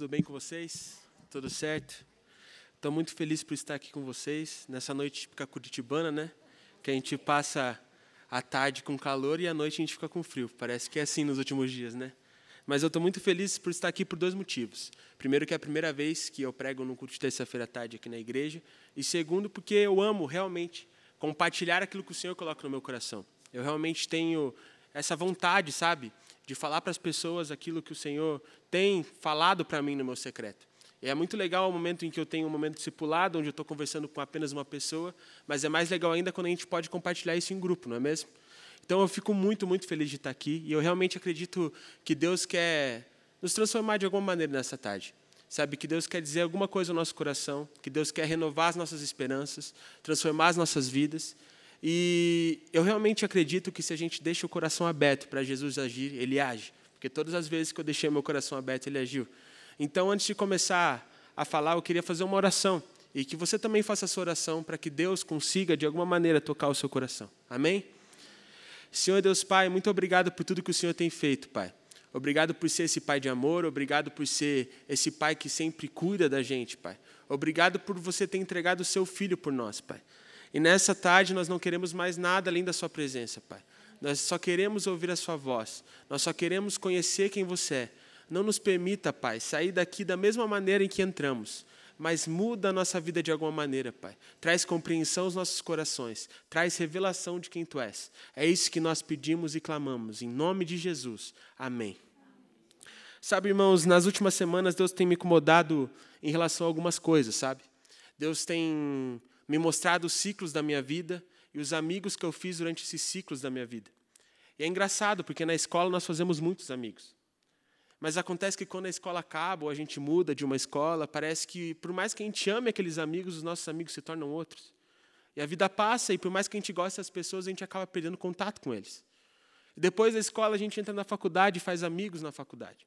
tudo bem com vocês? Tudo certo? Estou muito feliz por estar aqui com vocês nessa noite típica curitibana, né? Que a gente passa a tarde com calor e à noite a gente fica com frio. Parece que é assim nos últimos dias, né? Mas eu estou muito feliz por estar aqui por dois motivos. Primeiro, que é a primeira vez que eu prego no culto de terça-feira à tarde aqui na igreja. E segundo, porque eu amo realmente compartilhar aquilo que o Senhor coloca no meu coração. Eu realmente tenho essa vontade, sabe, de falar para as pessoas aquilo que o Senhor tem falado para mim no meu secreto. E é muito legal o momento em que eu tenho um momento discipulado, onde eu estou conversando com apenas uma pessoa, mas é mais legal ainda quando a gente pode compartilhar isso em grupo, não é mesmo? Então eu fico muito, muito feliz de estar aqui e eu realmente acredito que Deus quer nos transformar de alguma maneira nessa tarde. Sabe que Deus quer dizer alguma coisa ao nosso coração, que Deus quer renovar as nossas esperanças, transformar as nossas vidas. E eu realmente acredito que se a gente deixa o coração aberto para Jesus agir, ele age. Porque todas as vezes que eu deixei meu coração aberto, ele agiu. Então, antes de começar a falar, eu queria fazer uma oração. E que você também faça essa oração para que Deus consiga, de alguma maneira, tocar o seu coração. Amém? Senhor Deus Pai, muito obrigado por tudo que o Senhor tem feito, Pai. Obrigado por ser esse pai de amor, obrigado por ser esse pai que sempre cuida da gente, Pai. Obrigado por você ter entregado o seu filho por nós, Pai. E nessa tarde nós não queremos mais nada além da Sua presença, Pai. Nós só queremos ouvir a Sua voz. Nós só queremos conhecer quem você é. Não nos permita, Pai, sair daqui da mesma maneira em que entramos, mas muda a nossa vida de alguma maneira, Pai. Traz compreensão aos nossos corações, traz revelação de quem Tu és. É isso que nós pedimos e clamamos, em nome de Jesus. Amém. Sabe, irmãos, nas últimas semanas Deus tem me incomodado em relação a algumas coisas, sabe? Deus tem me mostrado os ciclos da minha vida e os amigos que eu fiz durante esses ciclos da minha vida. E é engraçado, porque na escola nós fazemos muitos amigos. Mas acontece que quando a escola acaba ou a gente muda de uma escola, parece que, por mais que a gente ame aqueles amigos, os nossos amigos se tornam outros. E a vida passa, e por mais que a gente goste das pessoas, a gente acaba perdendo contato com eles. E depois da escola, a gente entra na faculdade e faz amigos na faculdade.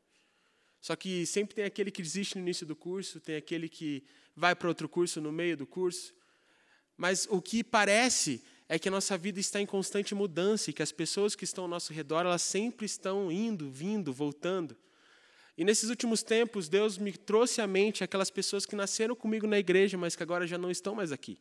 Só que sempre tem aquele que desiste no início do curso, tem aquele que vai para outro curso no meio do curso, mas o que parece é que a nossa vida está em constante mudança e que as pessoas que estão ao nosso redor, elas sempre estão indo, vindo, voltando. E nesses últimos tempos, Deus me trouxe à mente aquelas pessoas que nasceram comigo na igreja, mas que agora já não estão mais aqui.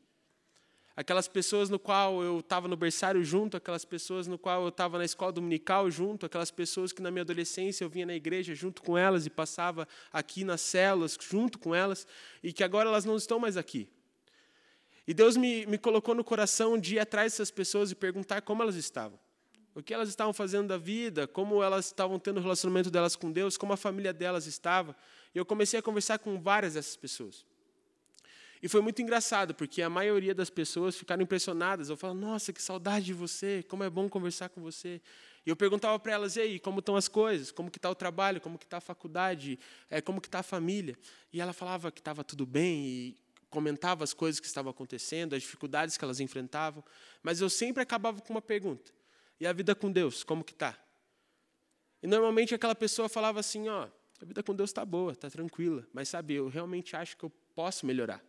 Aquelas pessoas no qual eu estava no berçário junto, aquelas pessoas no qual eu estava na escola dominical junto, aquelas pessoas que na minha adolescência eu vinha na igreja junto com elas e passava aqui nas células junto com elas, e que agora elas não estão mais aqui. E Deus me, me colocou no coração de ir atrás dessas pessoas e perguntar como elas estavam. O que elas estavam fazendo da vida, como elas estavam tendo o relacionamento delas com Deus, como a família delas estava. E eu comecei a conversar com várias dessas pessoas. E foi muito engraçado, porque a maioria das pessoas ficaram impressionadas. Eu falava, nossa, que saudade de você, como é bom conversar com você. E eu perguntava para elas, e aí, como estão as coisas? Como que está o trabalho? Como que está a faculdade? É, como que está a família? E ela falava que estava tudo bem, e comentava as coisas que estavam acontecendo, as dificuldades que elas enfrentavam, mas eu sempre acabava com uma pergunta: e a vida com Deus, como que tá? E normalmente aquela pessoa falava assim, ó, a vida com Deus está boa, está tranquila, mas sabe, eu realmente acho que eu posso melhorar.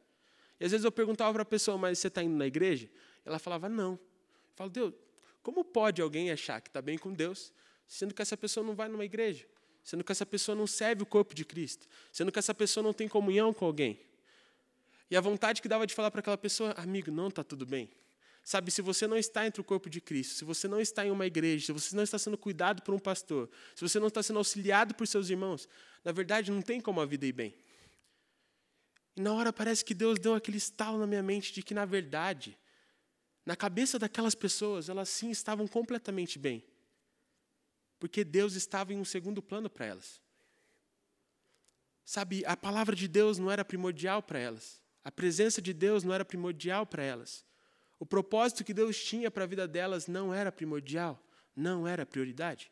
E às vezes eu perguntava para a pessoa, mas você está indo na igreja? Ela falava, não. Eu falo, Deus, como pode alguém achar que está bem com Deus, sendo que essa pessoa não vai numa igreja? Sendo que essa pessoa não serve o corpo de Cristo? Sendo que essa pessoa não tem comunhão com alguém? E a vontade que dava de falar para aquela pessoa, amigo, não está tudo bem. Sabe, se você não está entre o corpo de Cristo, se você não está em uma igreja, se você não está sendo cuidado por um pastor, se você não está sendo auxiliado por seus irmãos, na verdade não tem como a vida ir bem. E na hora parece que Deus deu aquele estalo na minha mente de que, na verdade, na cabeça daquelas pessoas, elas sim estavam completamente bem. Porque Deus estava em um segundo plano para elas. Sabe, a palavra de Deus não era primordial para elas. A presença de Deus não era primordial para elas. O propósito que Deus tinha para a vida delas não era primordial, não era prioridade.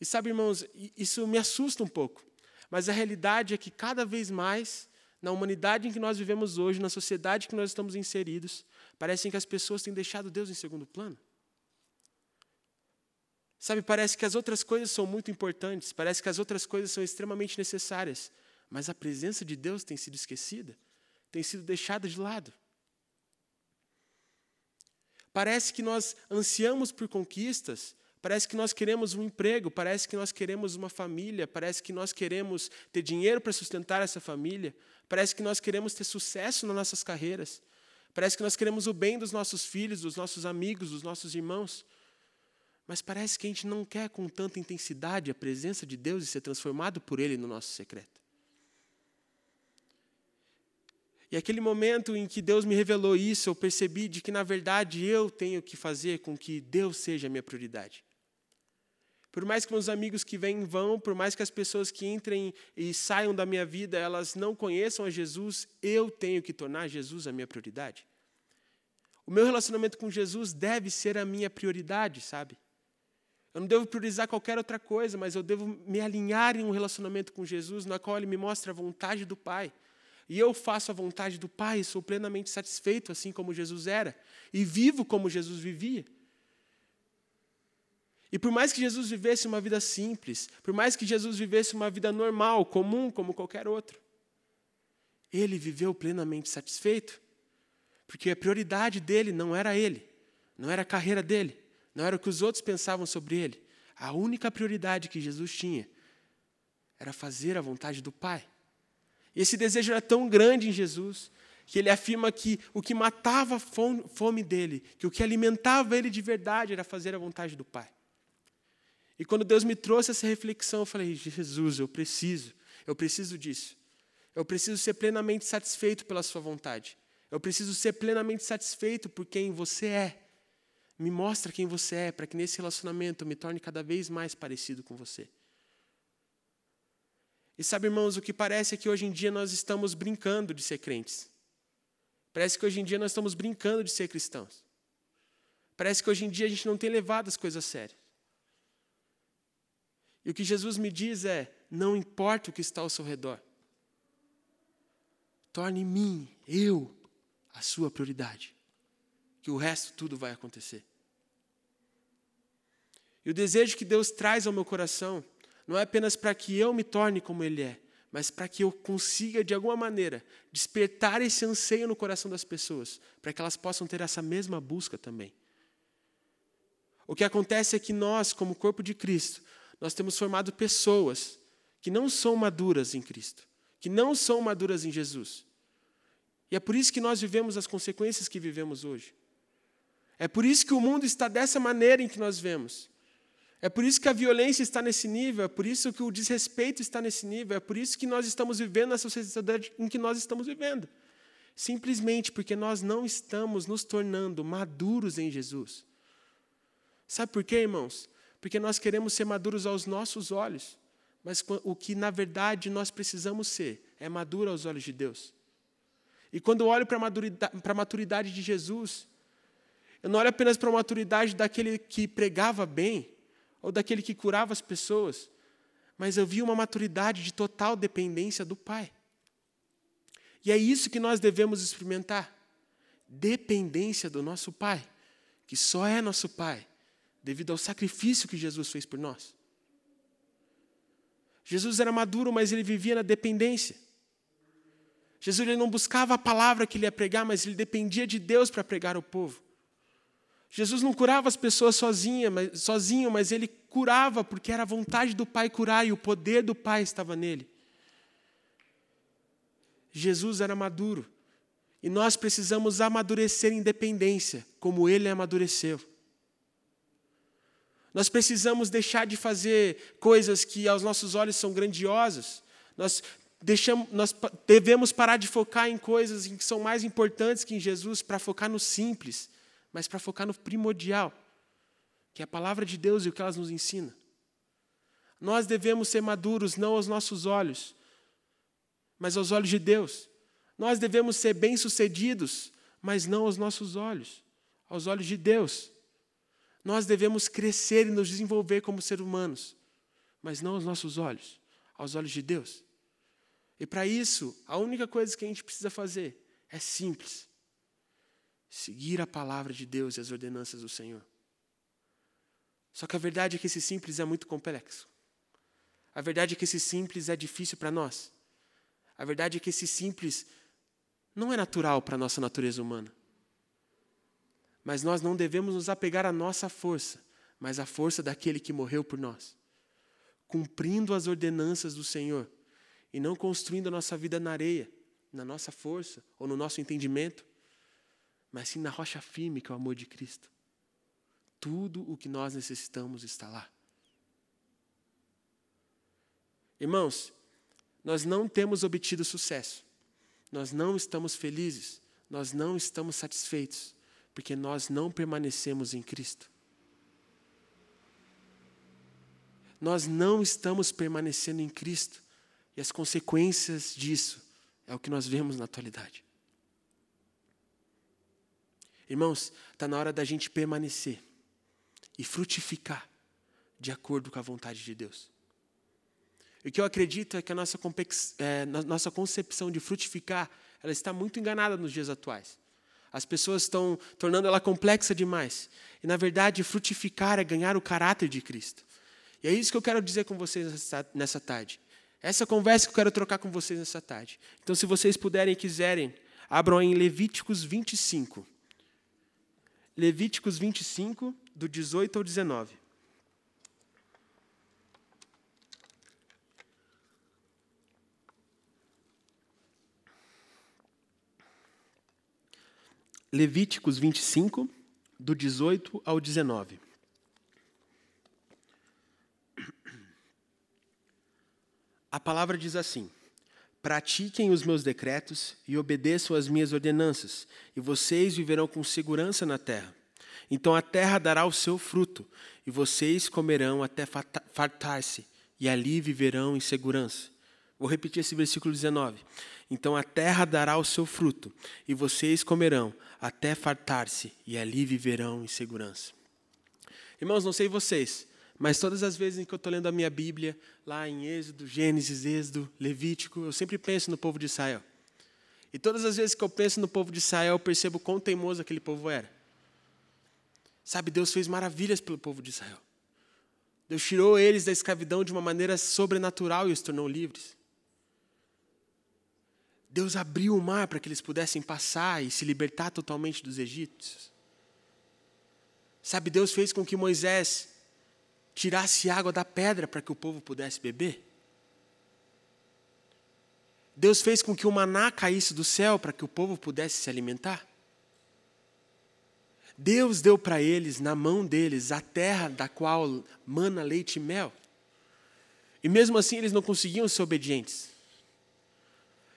E sabe, irmãos, isso me assusta um pouco, mas a realidade é que cada vez mais, na humanidade em que nós vivemos hoje, na sociedade que nós estamos inseridos, parece que as pessoas têm deixado Deus em segundo plano. Sabe, parece que as outras coisas são muito importantes, parece que as outras coisas são extremamente necessárias, mas a presença de Deus tem sido esquecida, tem sido deixada de lado. Parece que nós ansiamos por conquistas, Parece que nós queremos um emprego, parece que nós queremos uma família, parece que nós queremos ter dinheiro para sustentar essa família, parece que nós queremos ter sucesso nas nossas carreiras, parece que nós queremos o bem dos nossos filhos, dos nossos amigos, dos nossos irmãos. Mas parece que a gente não quer com tanta intensidade a presença de Deus e ser transformado por Ele no nosso secreto. E aquele momento em que Deus me revelou isso, eu percebi de que, na verdade, eu tenho que fazer com que Deus seja a minha prioridade. Por mais que meus amigos que vêm vão, por mais que as pessoas que entrem e saiam da minha vida, elas não conheçam a Jesus, eu tenho que tornar Jesus a minha prioridade. O meu relacionamento com Jesus deve ser a minha prioridade, sabe? Eu não devo priorizar qualquer outra coisa, mas eu devo me alinhar em um relacionamento com Jesus, na qual Ele me mostra a vontade do Pai e eu faço a vontade do Pai, sou plenamente satisfeito, assim como Jesus era, e vivo como Jesus vivia. E por mais que Jesus vivesse uma vida simples, por mais que Jesus vivesse uma vida normal, comum, como qualquer outro, ele viveu plenamente satisfeito, porque a prioridade dele não era ele, não era a carreira dele, não era o que os outros pensavam sobre ele. A única prioridade que Jesus tinha era fazer a vontade do Pai. E esse desejo era tão grande em Jesus que ele afirma que o que matava a fome dele, que o que alimentava ele de verdade era fazer a vontade do Pai. E quando Deus me trouxe essa reflexão, eu falei: Jesus, eu preciso, eu preciso disso. Eu preciso ser plenamente satisfeito pela Sua vontade. Eu preciso ser plenamente satisfeito por quem você é. Me mostra quem você é, para que nesse relacionamento eu me torne cada vez mais parecido com você. E sabe, irmãos, o que parece é que hoje em dia nós estamos brincando de ser crentes. Parece que hoje em dia nós estamos brincando de ser cristãos. Parece que hoje em dia a gente não tem levado as coisas a sério. E o que Jesus me diz é: não importa o que está ao seu redor, torne mim, eu, a sua prioridade, que o resto tudo vai acontecer. E o desejo que Deus traz ao meu coração não é apenas para que eu me torne como Ele é, mas para que eu consiga, de alguma maneira, despertar esse anseio no coração das pessoas, para que elas possam ter essa mesma busca também. O que acontece é que nós, como corpo de Cristo, nós temos formado pessoas que não são maduras em Cristo, que não são maduras em Jesus. E é por isso que nós vivemos as consequências que vivemos hoje. É por isso que o mundo está dessa maneira em que nós vemos. É por isso que a violência está nesse nível, é por isso que o desrespeito está nesse nível, é por isso que nós estamos vivendo nessa sociedade em que nós estamos vivendo. Simplesmente porque nós não estamos nos tornando maduros em Jesus. Sabe por quê, irmãos? Porque nós queremos ser maduros aos nossos olhos, mas o que na verdade nós precisamos ser é maduro aos olhos de Deus. E quando eu olho para a maturidade de Jesus, eu não olho apenas para a maturidade daquele que pregava bem, ou daquele que curava as pessoas, mas eu vi uma maturidade de total dependência do Pai. E é isso que nós devemos experimentar: dependência do nosso Pai, que só é nosso Pai, devido ao sacrifício que Jesus fez por nós. Jesus era maduro, mas ele vivia na dependência. Jesus ele não buscava a palavra que ele ia pregar, mas ele dependia de Deus para pregar ao povo. Jesus não curava as pessoas sozinha, mas, sozinho, mas ele curava porque era a vontade do Pai curar e o poder do Pai estava nele. Jesus era maduro e nós precisamos amadurecer em dependência, como ele amadureceu. Nós precisamos deixar de fazer coisas que aos nossos olhos são grandiosas. Nós, deixamos, nós devemos parar de focar em coisas que são mais importantes que em Jesus para focar no simples mas para focar no primordial, que é a palavra de Deus e o que elas nos ensina. Nós devemos ser maduros não aos nossos olhos, mas aos olhos de Deus. Nós devemos ser bem-sucedidos, mas não aos nossos olhos, aos olhos de Deus. Nós devemos crescer e nos desenvolver como seres humanos, mas não aos nossos olhos, aos olhos de Deus. E para isso, a única coisa que a gente precisa fazer é simples seguir a palavra de Deus e as ordenanças do Senhor. Só que a verdade é que esse simples é muito complexo. A verdade é que esse simples é difícil para nós. A verdade é que esse simples não é natural para a nossa natureza humana. Mas nós não devemos nos apegar à nossa força, mas a força daquele que morreu por nós, cumprindo as ordenanças do Senhor e não construindo a nossa vida na areia, na nossa força ou no nosso entendimento, mas sim na rocha firme que é o amor de Cristo. Tudo o que nós necessitamos está lá. Irmãos, nós não temos obtido sucesso, nós não estamos felizes, nós não estamos satisfeitos, porque nós não permanecemos em Cristo. Nós não estamos permanecendo em Cristo, e as consequências disso é o que nós vemos na atualidade. Irmãos, está na hora da gente permanecer e frutificar de acordo com a vontade de Deus. O que eu acredito é que a nossa, é, nossa concepção de frutificar ela está muito enganada nos dias atuais. As pessoas estão tornando ela complexa demais. E, na verdade, frutificar é ganhar o caráter de Cristo. E é isso que eu quero dizer com vocês nessa tarde. Essa conversa que eu quero trocar com vocês nessa tarde. Então, se vocês puderem e quiserem, abram em Levíticos 25. Levíticos 25, do 18 ao 19. Levíticos 25, do 18 ao 19. A palavra diz assim: Pratiquem os meus decretos e obedeçam às minhas ordenanças, e vocês viverão com segurança na terra. Então a terra dará o seu fruto, e vocês comerão até fartar-se, e ali viverão em segurança. Vou repetir esse versículo 19. Então a terra dará o seu fruto, e vocês comerão até fartar-se, e ali viverão em segurança. Irmãos, não sei vocês, mas todas as vezes em que eu estou lendo a minha Bíblia, lá em Êxodo, Gênesis, Êxodo, Levítico, eu sempre penso no povo de Israel. E todas as vezes que eu penso no povo de Israel, eu percebo quão teimoso aquele povo era. Sabe, Deus fez maravilhas pelo povo de Israel. Deus tirou eles da escravidão de uma maneira sobrenatural e os tornou livres. Deus abriu o mar para que eles pudessem passar e se libertar totalmente dos egípcios. Sabe, Deus fez com que Moisés tirasse água da pedra para que o povo pudesse beber. Deus fez com que o maná caísse do céu para que o povo pudesse se alimentar. Deus deu para eles, na mão deles, a terra da qual mana leite e mel. E mesmo assim eles não conseguiam ser obedientes.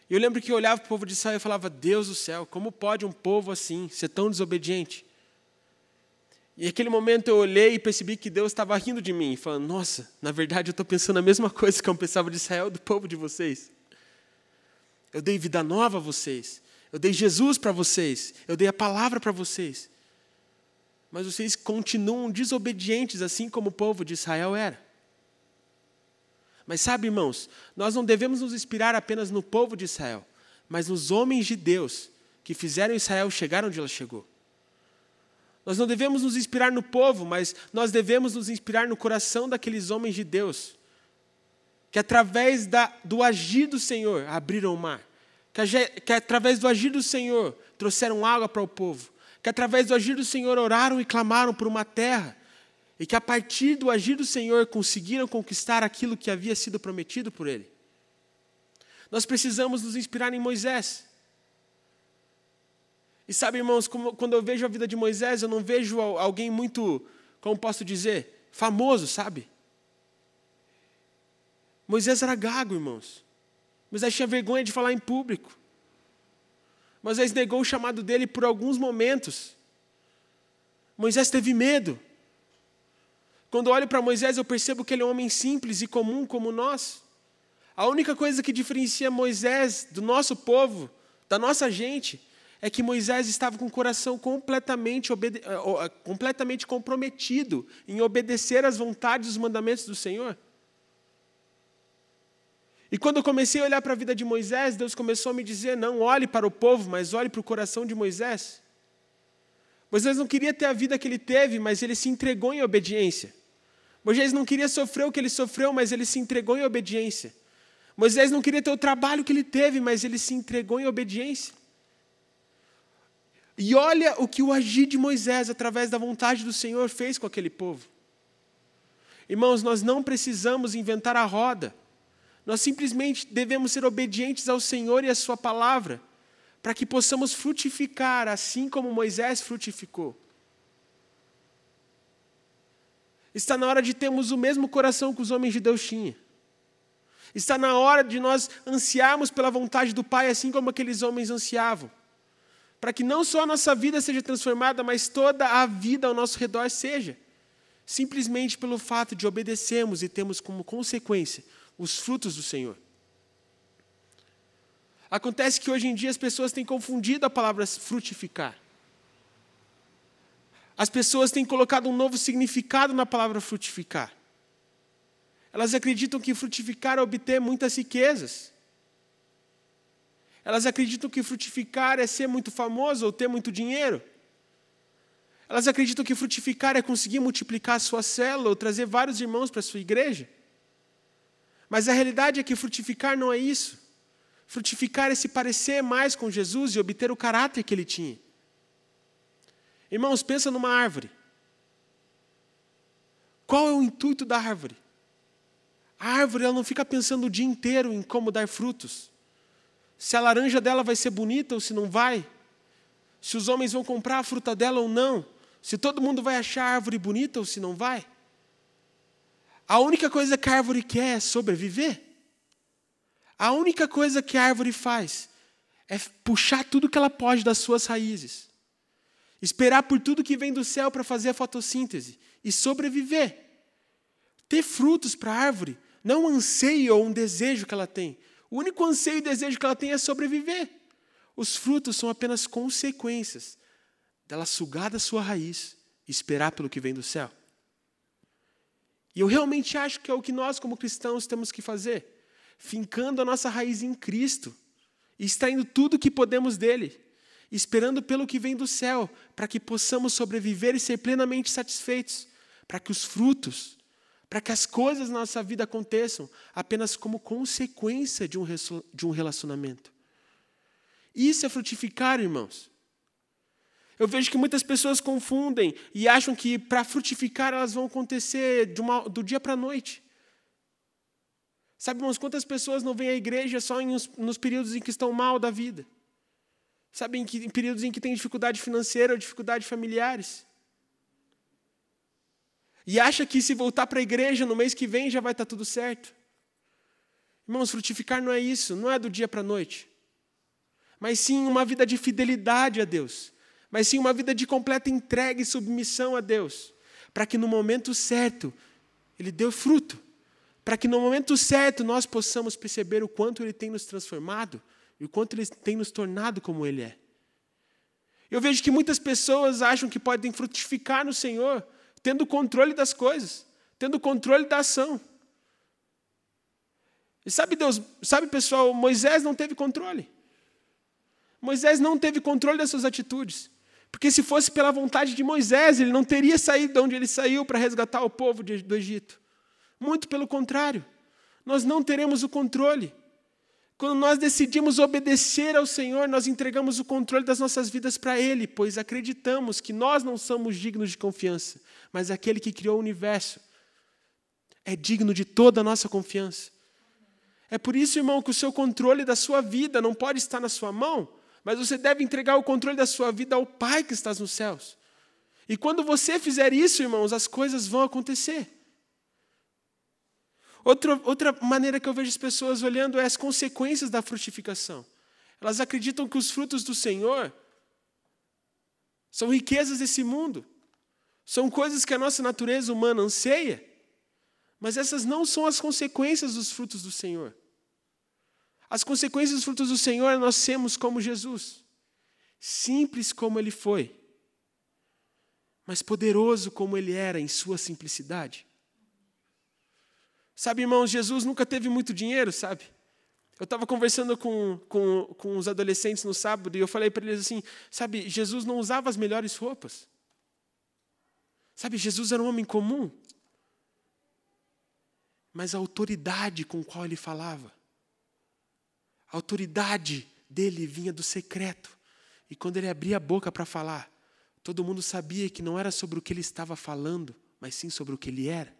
E eu lembro que eu olhava para o povo de Israel e falava: Deus do céu, como pode um povo assim ser tão desobediente? E naquele momento eu olhei e percebi que Deus estava rindo de mim, falando: Nossa, na verdade eu estou pensando a mesma coisa que eu pensava de Israel, do povo de vocês. Eu dei vida nova a vocês, eu dei Jesus para vocês, eu dei a palavra para vocês. Mas vocês continuam desobedientes, assim como o povo de Israel era. Mas sabe, irmãos, nós não devemos nos inspirar apenas no povo de Israel, mas nos homens de Deus que fizeram Israel chegar onde ela chegou. Nós não devemos nos inspirar no povo, mas nós devemos nos inspirar no coração daqueles homens de Deus, que através da, do agir do Senhor abriram o mar, que, que através do agir do Senhor trouxeram água para o povo, que através do agir do Senhor oraram e clamaram por uma terra, e que a partir do agir do Senhor conseguiram conquistar aquilo que havia sido prometido por Ele. Nós precisamos nos inspirar em Moisés. E sabe, irmãos, quando eu vejo a vida de Moisés, eu não vejo alguém muito, como posso dizer, famoso, sabe? Moisés era gago, irmãos. Moisés tinha vergonha de falar em público. Moisés negou o chamado dele por alguns momentos. Moisés teve medo. Quando olho para Moisés, eu percebo que ele é um homem simples e comum como nós. A única coisa que diferencia Moisés do nosso povo, da nossa gente, é que Moisés estava com o coração completamente, eh, eh, completamente comprometido em obedecer às vontades e os mandamentos do Senhor. E quando eu comecei a olhar para a vida de Moisés, Deus começou a me dizer: não olhe para o povo, mas olhe para o coração de Moisés. Moisés não queria ter a vida que ele teve, mas ele se entregou em obediência. Moisés não queria sofrer o que ele sofreu, mas ele se entregou em obediência. Moisés não queria ter o trabalho que ele teve, mas ele se entregou em obediência. E olha o que o agir de Moisés, através da vontade do Senhor, fez com aquele povo. Irmãos, nós não precisamos inventar a roda. Nós simplesmente devemos ser obedientes ao Senhor e à Sua palavra, para que possamos frutificar assim como Moisés frutificou. Está na hora de termos o mesmo coração que os homens de Deus tinham. Está na hora de nós ansiarmos pela vontade do Pai, assim como aqueles homens ansiavam. Para que não só a nossa vida seja transformada, mas toda a vida ao nosso redor seja. Simplesmente pelo fato de obedecermos e termos como consequência os frutos do Senhor. Acontece que hoje em dia as pessoas têm confundido a palavra frutificar. As pessoas têm colocado um novo significado na palavra frutificar. Elas acreditam que frutificar é obter muitas riquezas. Elas acreditam que frutificar é ser muito famoso ou ter muito dinheiro. Elas acreditam que frutificar é conseguir multiplicar a sua célula ou trazer vários irmãos para a sua igreja. Mas a realidade é que frutificar não é isso. Frutificar é se parecer mais com Jesus e obter o caráter que ele tinha. Irmãos, pensa numa árvore. Qual é o intuito da árvore? A árvore ela não fica pensando o dia inteiro em como dar frutos. Se a laranja dela vai ser bonita ou se não vai. Se os homens vão comprar a fruta dela ou não. Se todo mundo vai achar a árvore bonita ou se não vai. A única coisa que a árvore quer é sobreviver. A única coisa que a árvore faz é puxar tudo que ela pode das suas raízes. Esperar por tudo que vem do céu para fazer a fotossíntese e sobreviver. Ter frutos para a árvore não um anseio ou um desejo que ela tem. O único anseio e desejo que ela tem é sobreviver. Os frutos são apenas consequências dela sugar da sua raiz e esperar pelo que vem do céu. E eu realmente acho que é o que nós, como cristãos, temos que fazer, fincando a nossa raiz em Cristo, extraindo tudo o que podemos dele, esperando pelo que vem do céu, para que possamos sobreviver e ser plenamente satisfeitos, para que os frutos para que as coisas na nossa vida aconteçam apenas como consequência de um, de um relacionamento. Isso é frutificar, irmãos. Eu vejo que muitas pessoas confundem e acham que para frutificar elas vão acontecer uma, do dia para a noite. Sabe, irmãos, quantas pessoas não vêm à igreja só em, nos períodos em que estão mal da vida? Sabe, em, que, em períodos em que tem dificuldade financeira ou dificuldades familiares? E acha que se voltar para a igreja no mês que vem já vai estar tá tudo certo. Irmãos, frutificar não é isso, não é do dia para a noite. Mas sim uma vida de fidelidade a Deus. Mas sim uma vida de completa entrega e submissão a Deus. Para que no momento certo Ele dê fruto. Para que no momento certo nós possamos perceber o quanto Ele tem nos transformado e o quanto Ele tem nos tornado como Ele é. Eu vejo que muitas pessoas acham que podem frutificar no Senhor tendo controle das coisas, tendo controle da ação. E sabe Deus, sabe pessoal, Moisés não teve controle. Moisés não teve controle das suas atitudes. Porque se fosse pela vontade de Moisés, ele não teria saído de onde ele saiu para resgatar o povo do Egito. Muito pelo contrário, nós não teremos o controle. Quando nós decidimos obedecer ao Senhor, nós entregamos o controle das nossas vidas para Ele, pois acreditamos que nós não somos dignos de confiança, mas aquele que criou o universo é digno de toda a nossa confiança. É por isso, irmão, que o seu controle da sua vida não pode estar na sua mão, mas você deve entregar o controle da sua vida ao Pai que está nos céus. E quando você fizer isso, irmãos, as coisas vão acontecer. Outra, outra maneira que eu vejo as pessoas olhando é as consequências da frutificação. Elas acreditam que os frutos do Senhor são riquezas desse mundo, são coisas que a nossa natureza humana anseia, mas essas não são as consequências dos frutos do Senhor. As consequências dos frutos do Senhor é nós sermos como Jesus, simples como Ele foi, mas poderoso como Ele era em sua simplicidade. Sabe, irmãos, Jesus nunca teve muito dinheiro, sabe? Eu estava conversando com, com, com os adolescentes no sábado e eu falei para eles assim: sabe, Jesus não usava as melhores roupas. Sabe, Jesus era um homem comum. Mas a autoridade com qual ele falava, a autoridade dele vinha do secreto. E quando ele abria a boca para falar, todo mundo sabia que não era sobre o que ele estava falando, mas sim sobre o que ele era.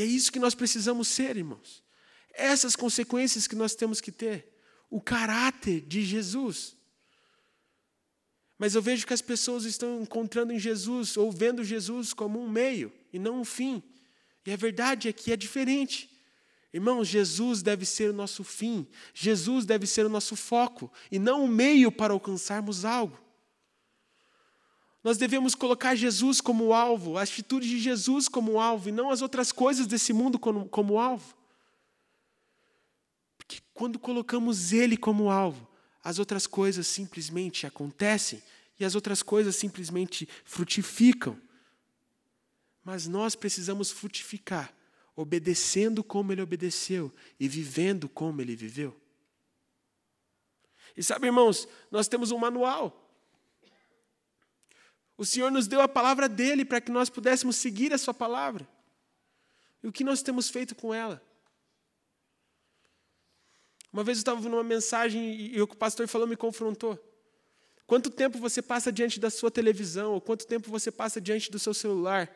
E é isso que nós precisamos ser, irmãos. Essas consequências que nós temos que ter. O caráter de Jesus. Mas eu vejo que as pessoas estão encontrando em Jesus, ou vendo Jesus como um meio e não um fim. E a verdade é que é diferente. Irmãos, Jesus deve ser o nosso fim, Jesus deve ser o nosso foco, e não o meio para alcançarmos algo. Nós devemos colocar Jesus como alvo, a atitude de Jesus como alvo, e não as outras coisas desse mundo como, como alvo. Porque quando colocamos Ele como alvo, as outras coisas simplesmente acontecem e as outras coisas simplesmente frutificam. Mas nós precisamos frutificar obedecendo como ele obedeceu e vivendo como ele viveu. E sabe, irmãos, nós temos um manual. O Senhor nos deu a palavra dele para que nós pudéssemos seguir a sua palavra. E o que nós temos feito com ela? Uma vez eu estava ouvindo uma mensagem e o pastor falou me confrontou. Quanto tempo você passa diante da sua televisão, ou quanto tempo você passa diante do seu celular?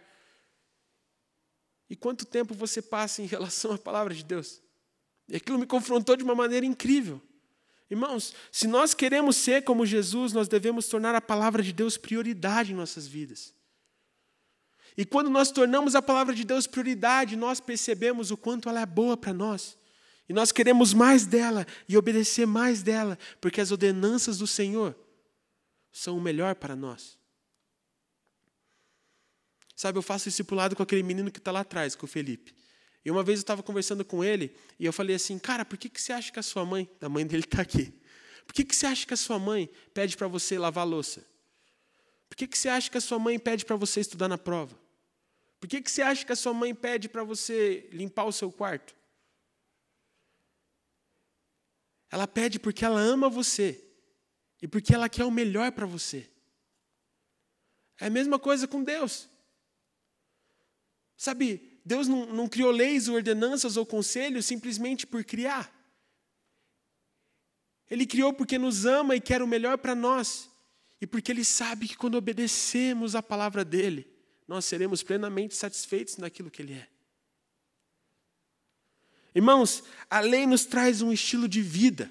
E quanto tempo você passa em relação à palavra de Deus? E aquilo me confrontou de uma maneira incrível. Irmãos, se nós queremos ser como Jesus, nós devemos tornar a palavra de Deus prioridade em nossas vidas. E quando nós tornamos a palavra de Deus prioridade, nós percebemos o quanto ela é boa para nós. E nós queremos mais dela e obedecer mais dela, porque as ordenanças do Senhor são o melhor para nós. Sabe, eu faço discipulado com aquele menino que está lá atrás, com o Felipe. E uma vez eu estava conversando com ele e eu falei assim, cara, por que, que você acha que a sua mãe, a mãe dele está aqui, por que, que você acha que a sua mãe pede para você lavar louça? Por que, que você acha que a sua mãe pede para você estudar na prova? Por que, que você acha que a sua mãe pede para você limpar o seu quarto? Ela pede porque ela ama você e porque ela quer o melhor para você. É a mesma coisa com Deus. Sabe, Deus não, não criou leis, ordenanças ou conselhos simplesmente por criar. Ele criou porque nos ama e quer o melhor para nós. E porque Ele sabe que quando obedecemos a palavra dEle, nós seremos plenamente satisfeitos naquilo que Ele é. Irmãos, a lei nos traz um estilo de vida,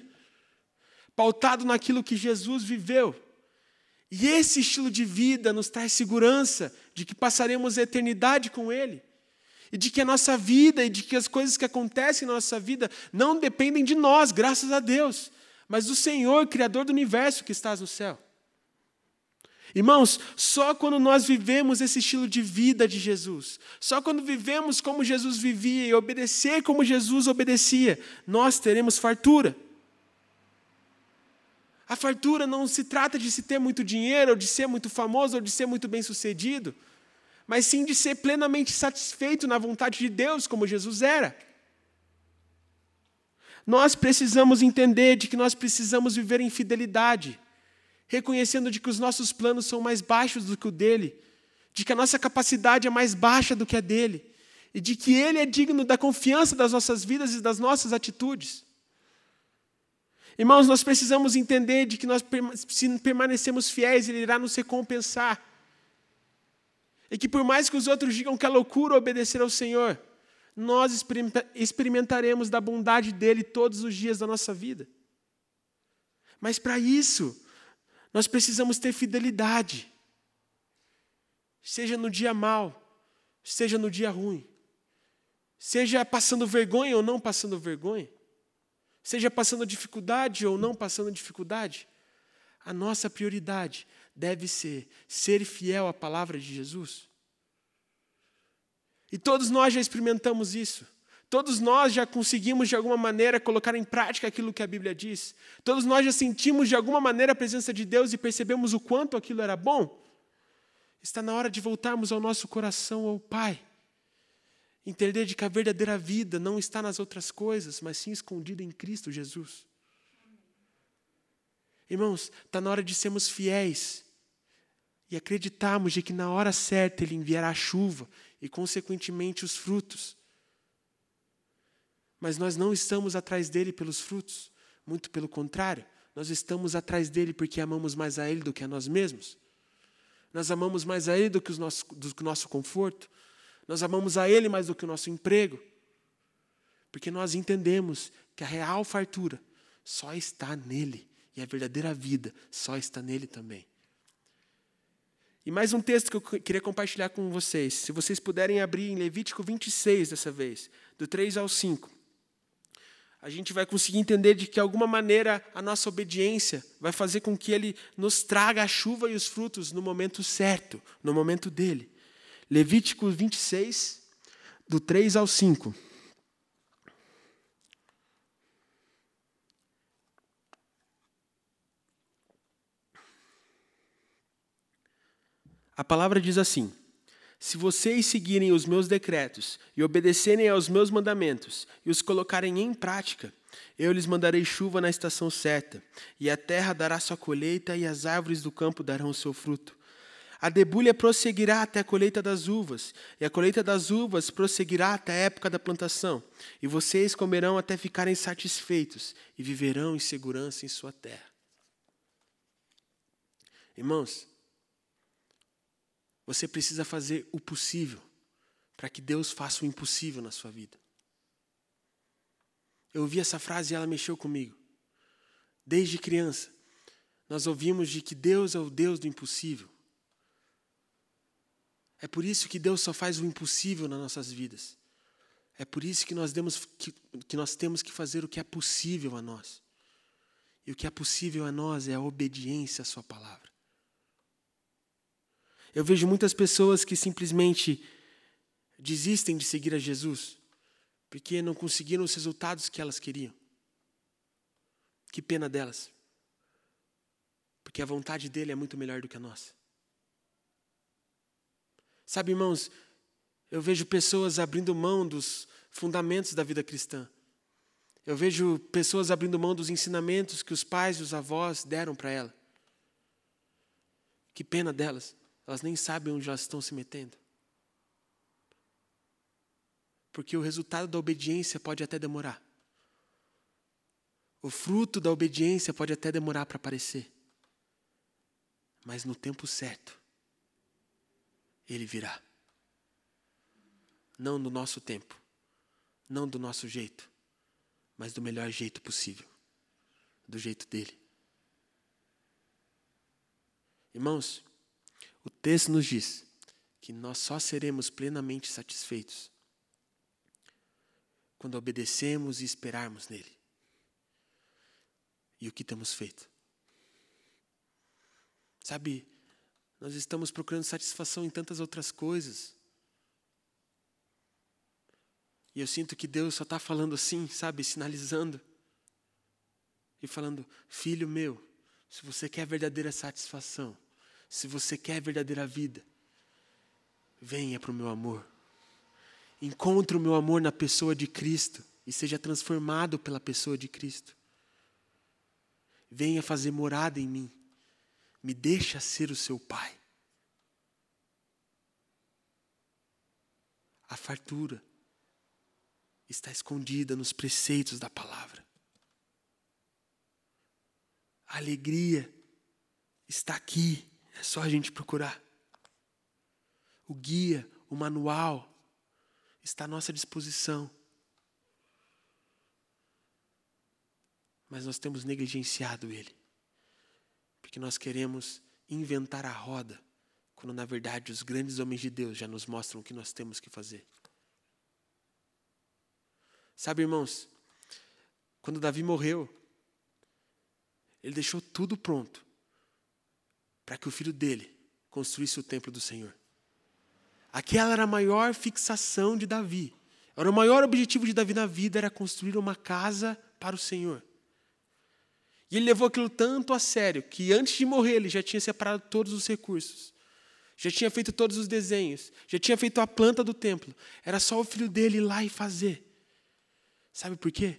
pautado naquilo que Jesus viveu. E esse estilo de vida nos traz segurança de que passaremos a eternidade com Ele. E de que a nossa vida e de que as coisas que acontecem na nossa vida não dependem de nós, graças a Deus, mas do Senhor, Criador do universo que estás no céu. Irmãos, só quando nós vivemos esse estilo de vida de Jesus, só quando vivemos como Jesus vivia e obedecer como Jesus obedecia, nós teremos fartura. A fartura não se trata de se ter muito dinheiro, ou de ser muito famoso, ou de ser muito bem-sucedido, mas sim de ser plenamente satisfeito na vontade de Deus, como Jesus era. Nós precisamos entender de que nós precisamos viver em fidelidade, reconhecendo de que os nossos planos são mais baixos do que o dele, de que a nossa capacidade é mais baixa do que a dele, e de que ele é digno da confiança das nossas vidas e das nossas atitudes. Irmãos, nós precisamos entender de que nós, se permanecemos fiéis, Ele irá nos recompensar. E que por mais que os outros digam que é loucura obedecer ao Senhor, nós experimentaremos da bondade dEle todos os dias da nossa vida. Mas para isso, nós precisamos ter fidelidade. Seja no dia mal, seja no dia ruim. Seja passando vergonha ou não passando vergonha seja passando dificuldade ou não passando dificuldade, a nossa prioridade deve ser ser fiel à palavra de Jesus. E todos nós já experimentamos isso. Todos nós já conseguimos, de alguma maneira, colocar em prática aquilo que a Bíblia diz. Todos nós já sentimos, de alguma maneira, a presença de Deus e percebemos o quanto aquilo era bom. Está na hora de voltarmos ao nosso coração, ao Pai Entender de que a verdadeira vida não está nas outras coisas, mas sim escondida em Cristo Jesus. Irmãos, está na hora de sermos fiéis e acreditarmos de que na hora certa Ele enviará a chuva e, consequentemente, os frutos. Mas nós não estamos atrás dele pelos frutos, muito pelo contrário, nós estamos atrás dele porque amamos mais a Ele do que a nós mesmos. Nós amamos mais a Ele do que, o nosso, do que o nosso conforto, Nós amamos a Ele mais do que o nosso emprego. Porque nós entendemos que a real fartura só está nele. E a verdadeira vida só está nele também. E mais um texto que eu queria compartilhar com vocês. Se vocês puderem abrir em Levítico 26 dessa vez, do 3 ao 5. A gente vai conseguir entender de que, alguma maneira, a nossa obediência vai fazer com que Ele nos traga a chuva e os frutos no momento certo, no momento dele. Levítico 26, do 3 ao 5. A palavra diz assim: Se vocês seguirem os meus decretos e obedecerem aos meus mandamentos e os colocarem em prática, eu lhes mandarei chuva na estação certa, e a terra dará sua colheita e as árvores do campo darão o seu fruto. A debulha prosseguirá até a colheita das uvas, e a colheita das uvas prosseguirá até a época da plantação, e vocês comerão até ficarem satisfeitos e viverão em segurança em sua terra. Irmãos, você precisa fazer o possível para que Deus faça o impossível na sua vida. Eu ouvi essa frase e ela mexeu comigo. Desde criança, nós ouvimos de que Deus é o Deus do impossível. É por isso que Deus só faz o impossível nas nossas vidas. É por isso que nós, demos, que, que nós temos que fazer o que é possível a nós. E o que é possível a nós é a obediência à Sua palavra. Eu vejo muitas pessoas que simplesmente desistem de seguir a Jesus porque não conseguiram os resultados que elas queriam. Que pena delas. Porque a vontade dele é muito melhor do que a nossa. Sabe, irmãos, eu vejo pessoas abrindo mão dos fundamentos da vida cristã. Eu vejo pessoas abrindo mão dos ensinamentos que os pais e os avós deram para ela. Que pena delas. Elas nem sabem onde elas estão se metendo. Porque o resultado da obediência pode até demorar. O fruto da obediência pode até demorar para aparecer. Mas no tempo certo, ele virá. Não no nosso tempo, não do nosso jeito, mas do melhor jeito possível do jeito dele. Irmãos, o texto nos diz que nós só seremos plenamente satisfeitos quando obedecemos e esperarmos nele. E o que temos feito? Sabe, nós estamos procurando satisfação em tantas outras coisas. E eu sinto que Deus só está falando assim, sabe, sinalizando. E falando: Filho meu, se você quer verdadeira satisfação, se você quer a verdadeira vida, venha para o meu amor. Encontre o meu amor na pessoa de Cristo e seja transformado pela pessoa de Cristo. Venha fazer morada em mim. Me deixa ser o seu Pai. A fartura está escondida nos preceitos da palavra. A alegria está aqui é só a gente procurar. O guia, o manual, está à nossa disposição. Mas nós temos negligenciado ele. Porque nós queremos inventar a roda, quando na verdade os grandes homens de Deus já nos mostram o que nós temos que fazer. Sabe, irmãos, quando Davi morreu, ele deixou tudo pronto para que o filho dele construísse o templo do Senhor. Aquela era a maior fixação de Davi. Era o maior objetivo de Davi na vida era construir uma casa para o Senhor. E ele levou aquilo tanto a sério que antes de morrer ele já tinha separado todos os recursos. Já tinha feito todos os desenhos, já tinha feito a planta do templo. Era só o filho dele ir lá e fazer. Sabe por quê?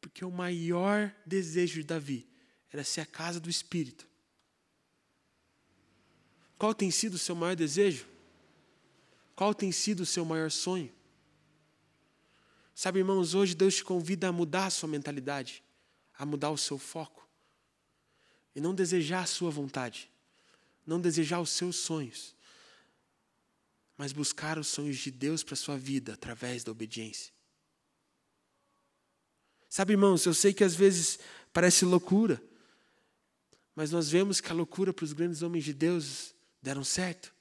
Porque o maior desejo de Davi era ser a casa do Espírito. Qual tem sido o seu maior desejo? Qual tem sido o seu maior sonho? Sabe, irmãos, hoje Deus te convida a mudar a sua mentalidade, a mudar o seu foco. E não desejar a sua vontade, não desejar os seus sonhos, mas buscar os sonhos de Deus para a sua vida através da obediência. Sabe, irmãos, eu sei que às vezes parece loucura, mas nós vemos que a loucura para os grandes homens de Deus deram certo.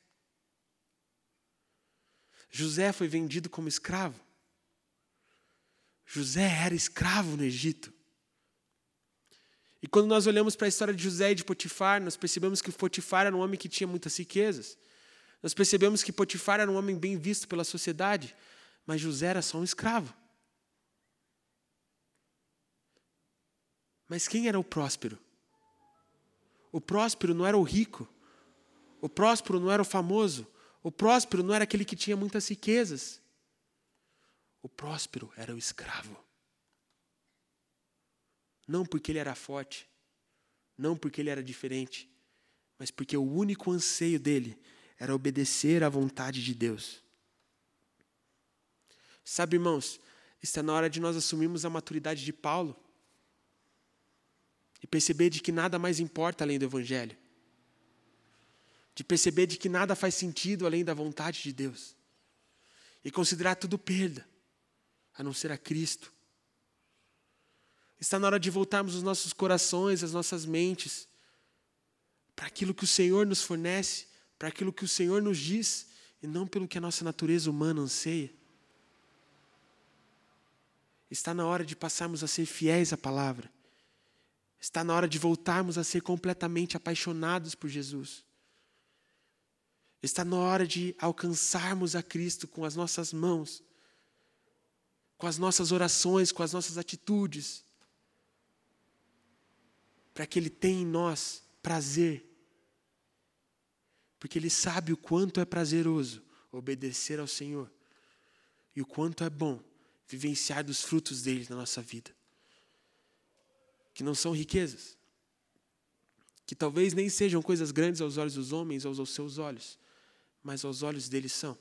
José foi vendido como escravo. José era escravo no Egito. E quando nós olhamos para a história de José e de Potifar, nós percebemos que Potifar era um homem que tinha muitas riquezas. Nós percebemos que Potifar era um homem bem visto pela sociedade, mas José era só um escravo. Mas quem era o próspero? O próspero não era o rico. O próspero não era o famoso. O próspero não era aquele que tinha muitas riquezas. O próspero era o escravo. Não porque ele era forte, não porque ele era diferente, mas porque o único anseio dele era obedecer à vontade de Deus. Sabe, irmãos, está na hora de nós assumirmos a maturidade de Paulo e perceber de que nada mais importa além do Evangelho, de perceber de que nada faz sentido além da vontade de Deus e considerar tudo perda, a não ser a Cristo. Está na hora de voltarmos os nossos corações, as nossas mentes, para aquilo que o Senhor nos fornece, para aquilo que o Senhor nos diz, e não pelo que a nossa natureza humana anseia. Está na hora de passarmos a ser fiéis à palavra. Está na hora de voltarmos a ser completamente apaixonados por Jesus. Está na hora de alcançarmos a Cristo com as nossas mãos, com as nossas orações, com as nossas atitudes para que Ele tenha em nós prazer. Porque Ele sabe o quanto é prazeroso obedecer ao Senhor e o quanto é bom vivenciar dos frutos dele na nossa vida. Que não são riquezas, que talvez nem sejam coisas grandes aos olhos dos homens ou aos seus olhos, mas aos olhos deles são.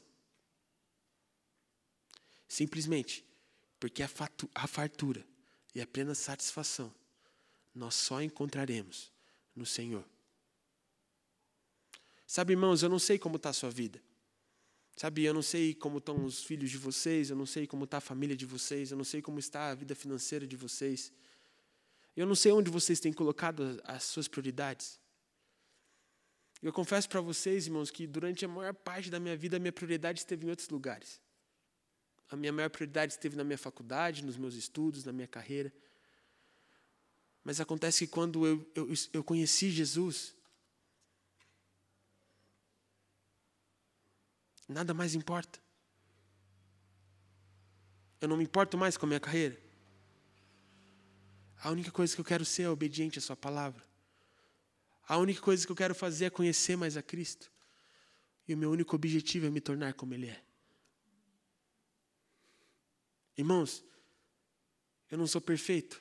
Simplesmente porque a fartura e a plena satisfação nós só encontraremos no Senhor. Sabe, irmãos, eu não sei como está a sua vida. Sabe, eu não sei como estão os filhos de vocês, eu não sei como está a família de vocês, eu não sei como está a vida financeira de vocês. Eu não sei onde vocês têm colocado as suas prioridades. Eu confesso para vocês, irmãos, que durante a maior parte da minha vida, a minha prioridade esteve em outros lugares. A minha maior prioridade esteve na minha faculdade, nos meus estudos, na minha carreira. Mas acontece que quando eu, eu, eu conheci Jesus, nada mais importa. Eu não me importo mais com a minha carreira. A única coisa que eu quero ser é obediente à Sua palavra. A única coisa que eu quero fazer é conhecer mais a Cristo. E o meu único objetivo é me tornar como Ele é. Irmãos, eu não sou perfeito.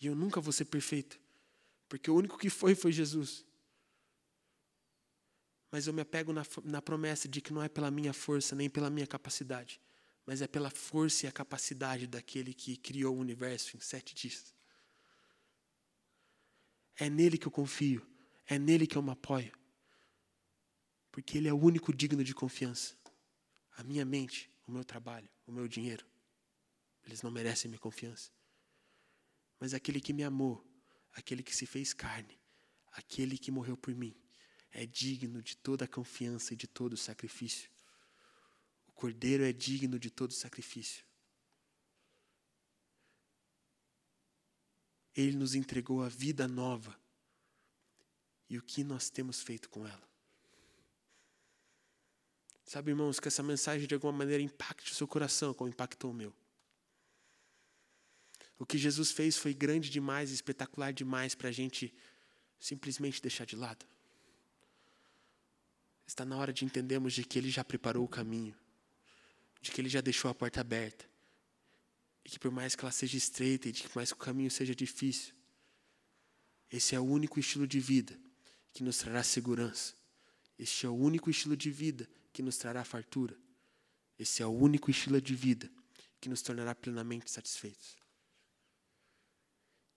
E eu nunca vou ser perfeito, porque o único que foi foi Jesus. Mas eu me apego na, na promessa de que não é pela minha força nem pela minha capacidade, mas é pela força e a capacidade daquele que criou o universo em sete dias. É nele que eu confio, é nele que eu me apoio, porque ele é o único digno de confiança. A minha mente, o meu trabalho, o meu dinheiro, eles não merecem minha confiança mas aquele que me amou, aquele que se fez carne, aquele que morreu por mim, é digno de toda a confiança e de todo o sacrifício. O Cordeiro é digno de todo o sacrifício. Ele nos entregou a vida nova. E o que nós temos feito com ela? Sabe, irmãos, que essa mensagem de alguma maneira impacte o seu coração, como impactou o meu. O que Jesus fez foi grande demais, espetacular demais para a gente simplesmente deixar de lado. Está na hora de entendermos de que Ele já preparou o caminho, de que Ele já deixou a porta aberta, e que por mais que ela seja estreita e de que mais que o caminho seja difícil, esse é o único estilo de vida que nos trará segurança. Este é o único estilo de vida que nos trará fartura. Esse é o único estilo de vida que nos tornará plenamente satisfeitos.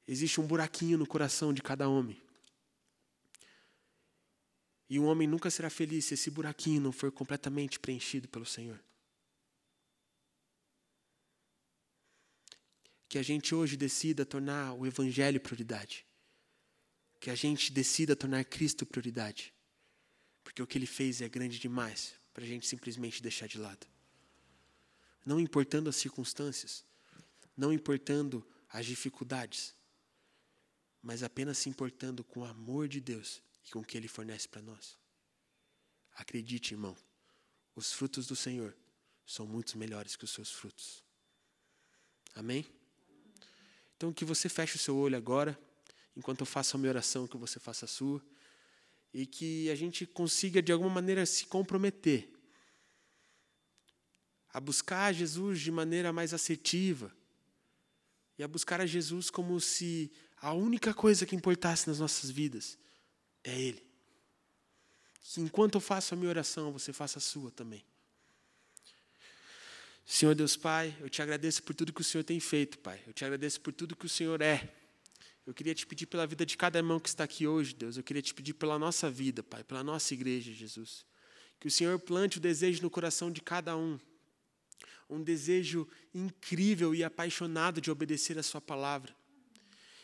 Existe um buraquinho no coração de cada homem. E um homem nunca será feliz se esse buraquinho não for completamente preenchido pelo Senhor. Que a gente hoje decida tornar o Evangelho prioridade. Que a gente decida tornar Cristo prioridade. Porque o que ele fez é grande demais para a gente simplesmente deixar de lado. Não importando as circunstâncias, não importando as dificuldades, mas apenas se importando com o amor de Deus e com o que Ele fornece para nós. Acredite, irmão, os frutos do Senhor são muito melhores que os seus frutos. Amém? Então, que você feche o seu olho agora, enquanto eu faço a minha oração, que você faça a sua, e que a gente consiga, de alguma maneira, se comprometer a buscar Jesus de maneira mais assertiva e a buscar a Jesus como se a única coisa que importasse nas nossas vidas é Ele. Que enquanto eu faço a minha oração, você faça a sua também. Senhor Deus Pai, eu te agradeço por tudo que o Senhor tem feito, Pai. Eu te agradeço por tudo que o Senhor é. Eu queria te pedir pela vida de cada irmão que está aqui hoje, Deus. Eu queria te pedir pela nossa vida, Pai, pela nossa igreja, Jesus. Que o Senhor plante o desejo no coração de cada um. Um desejo incrível e apaixonado de obedecer a Sua palavra.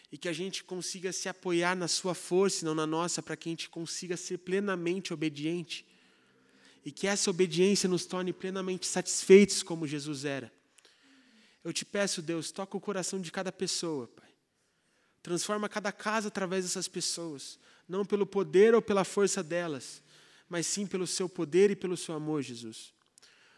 E que a gente consiga se apoiar na Sua força e não na nossa, para que a gente consiga ser plenamente obediente e que essa obediência nos torne plenamente satisfeitos como Jesus era. Eu te peço, Deus, toca o coração de cada pessoa, Pai. Transforma cada casa através dessas pessoas, não pelo poder ou pela força delas, mas sim pelo seu poder e pelo seu amor, Jesus.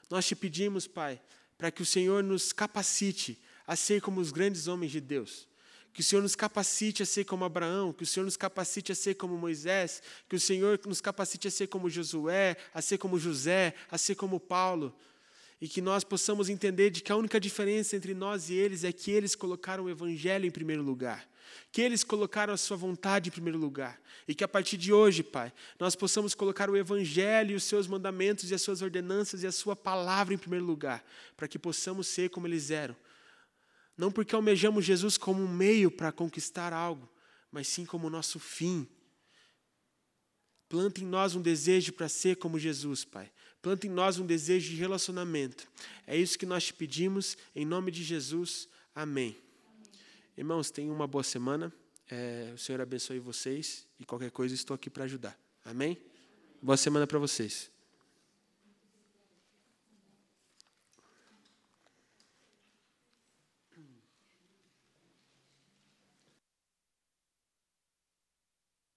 Nós te pedimos, Pai, para que o Senhor nos capacite a ser como os grandes homens de Deus que o Senhor nos capacite a ser como Abraão, que o Senhor nos capacite a ser como Moisés, que o Senhor nos capacite a ser como Josué, a ser como José, a ser como Paulo. E que nós possamos entender de que a única diferença entre nós e eles é que eles colocaram o Evangelho em primeiro lugar, que eles colocaram a sua vontade em primeiro lugar. E que a partir de hoje, Pai, nós possamos colocar o Evangelho e os seus mandamentos e as suas ordenanças e a sua palavra em primeiro lugar, para que possamos ser como eles eram não porque almejamos Jesus como um meio para conquistar algo, mas sim como nosso fim. Planta em nós um desejo para ser como Jesus, Pai. Planta em nós um desejo de relacionamento. É isso que nós te pedimos, em nome de Jesus. Amém. Irmãos, tenham uma boa semana. É, o Senhor abençoe vocês e qualquer coisa estou aqui para ajudar. Amém? Boa semana para vocês.